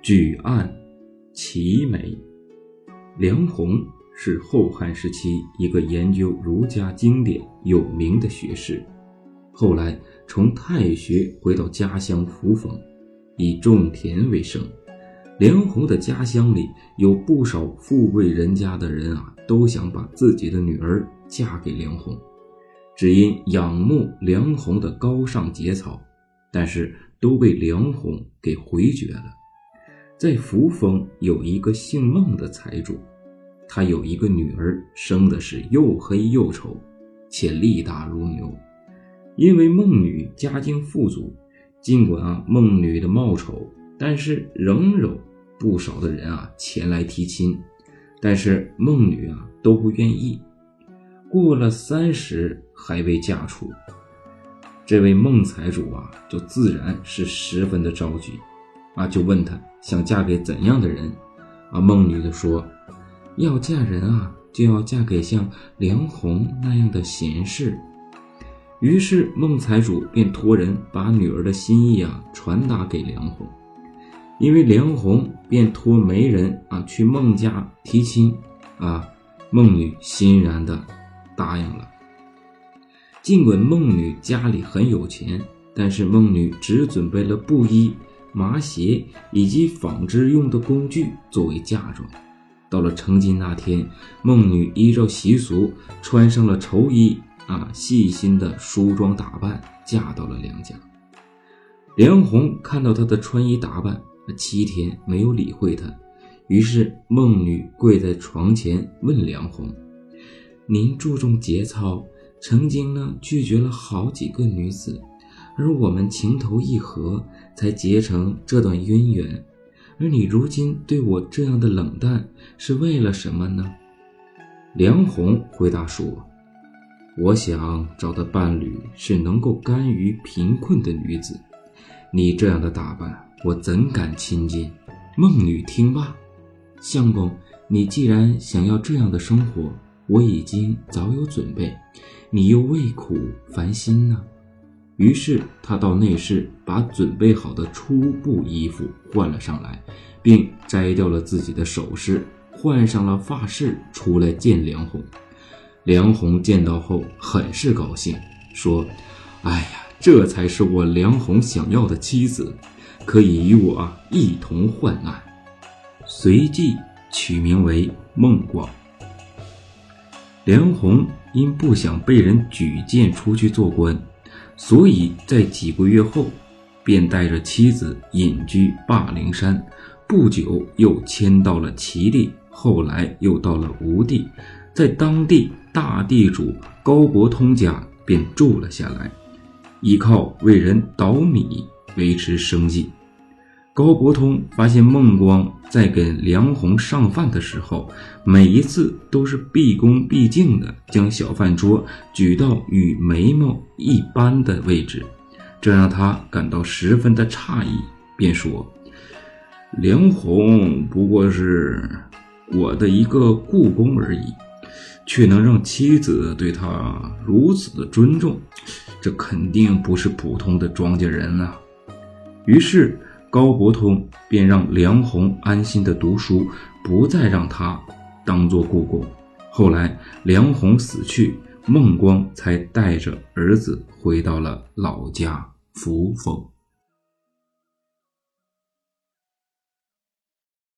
举案齐眉。梁鸿是后汉时期一个研究儒家经典有名的学士，后来从太学回到家乡扶风，以种田为生。梁鸿的家乡里有不少富贵人家的人啊，都想把自己的女儿嫁给梁鸿，只因仰慕梁鸿的高尚节操，但是都被梁鸿给回绝了。在扶风有一个姓孟的财主，他有一个女儿，生的是又黑又丑，且力大如牛。因为孟女家境富足，尽管啊孟女的貌丑，但是仍有不少的人啊前来提亲，但是孟女啊都不愿意。过了三十还未嫁出，这位孟财主啊就自然是十分的着急。啊，就问他想嫁给怎样的人？啊，孟女就说，要嫁人啊，就要嫁给像梁红那样的贤士。于是孟财主便托人把女儿的心意啊传达给梁红，因为梁红便托媒人啊去孟家提亲，啊，孟女欣然的答应了。尽管孟女家里很有钱，但是孟女只准备了布衣。麻鞋以及纺织用的工具作为嫁妆。到了成亲那天，孟女依照习俗穿上了绸衣，啊，细心的梳妆打扮，嫁到了梁家。梁红看到她的穿衣打扮，七天没有理会她。于是孟女跪在床前问梁红：“您注重节操，曾经呢拒绝了好几个女子。”而我们情投意合，才结成这段姻缘。而你如今对我这样的冷淡，是为了什么呢？梁红回答说：“我想找的伴侣是能够甘于贫困的女子。你这样的打扮，我怎敢亲近？”孟女听罢，相公，你既然想要这样的生活，我已经早有准备，你又为苦烦心呢。于是他到内室，把准备好的初步衣服换了上来，并摘掉了自己的首饰，换上了发饰，出来见梁红。梁红见到后很是高兴，说：“哎呀，这才是我梁红想要的妻子，可以与我一同患难。”随即取名为孟光。梁红因不想被人举荐出去做官。所以在几个月后，便带着妻子隐居霸陵山，不久又迁到了齐地，后来又到了吴地，在当地大地主高伯通家便住了下来，依靠为人倒米维持生计。高伯通发现孟光在给梁红上饭的时候，每一次都是毕恭毕敬地将小饭桌举到与眉毛一般的位置，这让他感到十分的诧异，便说：“梁红不过是我的一个故宫而已，却能让妻子对他如此的尊重，这肯定不是普通的庄稼人啊。”于是。高伯通便让梁鸿安心的读书，不再让他当做故宫。后来梁鸿死去，孟光才带着儿子回到了老家扶风。